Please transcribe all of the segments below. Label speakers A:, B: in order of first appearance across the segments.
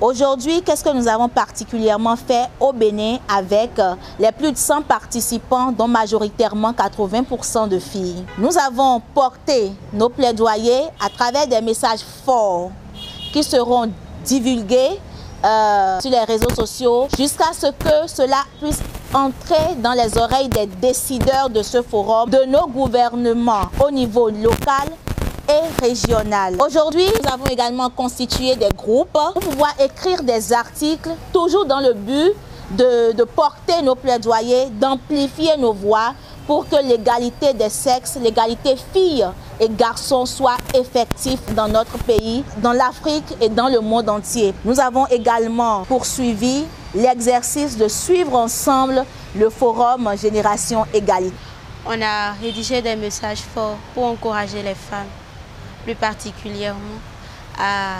A: Aujourd'hui, qu'est-ce que nous avons particulièrement fait au Bénin avec euh, les plus de 100 participants, dont majoritairement 80% de filles? Nous avons porté nos plaidoyers à travers des messages forts qui seront divulgués euh, sur les réseaux sociaux jusqu'à ce que cela puisse entrer dans les oreilles des décideurs de ce forum, de nos gouvernements au niveau local régionale. Aujourd'hui, nous avons également constitué des groupes pour pouvoir écrire des articles, toujours dans le but de, de porter nos plaidoyers, d'amplifier nos voix pour que l'égalité des sexes, l'égalité filles et garçons soit effective dans notre pays, dans l'Afrique et dans le monde entier. Nous avons également poursuivi l'exercice de suivre ensemble le forum Génération Égalité.
B: On a rédigé des messages forts pour encourager les femmes plus particulièrement à,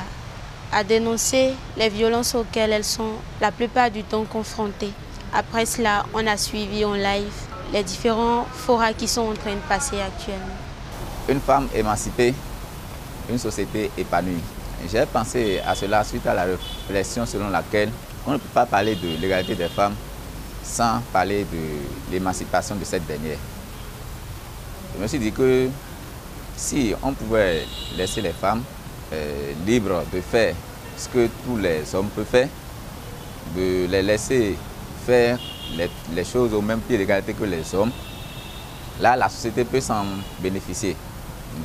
B: à dénoncer les violences auxquelles elles sont la plupart du temps confrontées. Après cela, on a suivi en live les différents forats qui sont en train de passer actuellement.
C: Une femme émancipée, une société épanouie. J'ai pensé à cela suite à la réflexion selon laquelle on ne peut pas parler de l'égalité des femmes sans parler de l'émancipation de cette dernière. Je me suis dit que si on pouvait laisser les femmes euh, libres de faire ce que tous les hommes peuvent faire, de les laisser faire les, choses au même pied d'égalité que les hommes, là la société peut s'en bénéficier.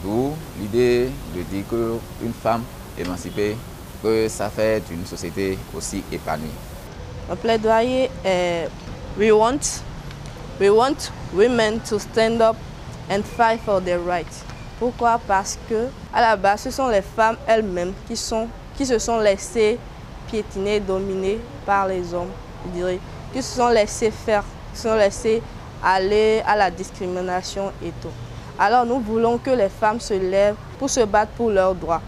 C: D'où l'idée de dire qu'une femme émancipée, que ça fait une société aussi épanouie.
D: Plaidoyer we want, we want women to stand up and fight for their rights. Pourquoi? Parce que à la base, ce sont les femmes elles-mêmes qui, se sont laissées piétiner, dominer par les hommes, je dirais, qui se sont laissées faire, qui se sont laissées aller à la discrimination et tout. Alors nous voulons que les femmes se lèvent pour se battre pour leurs droits.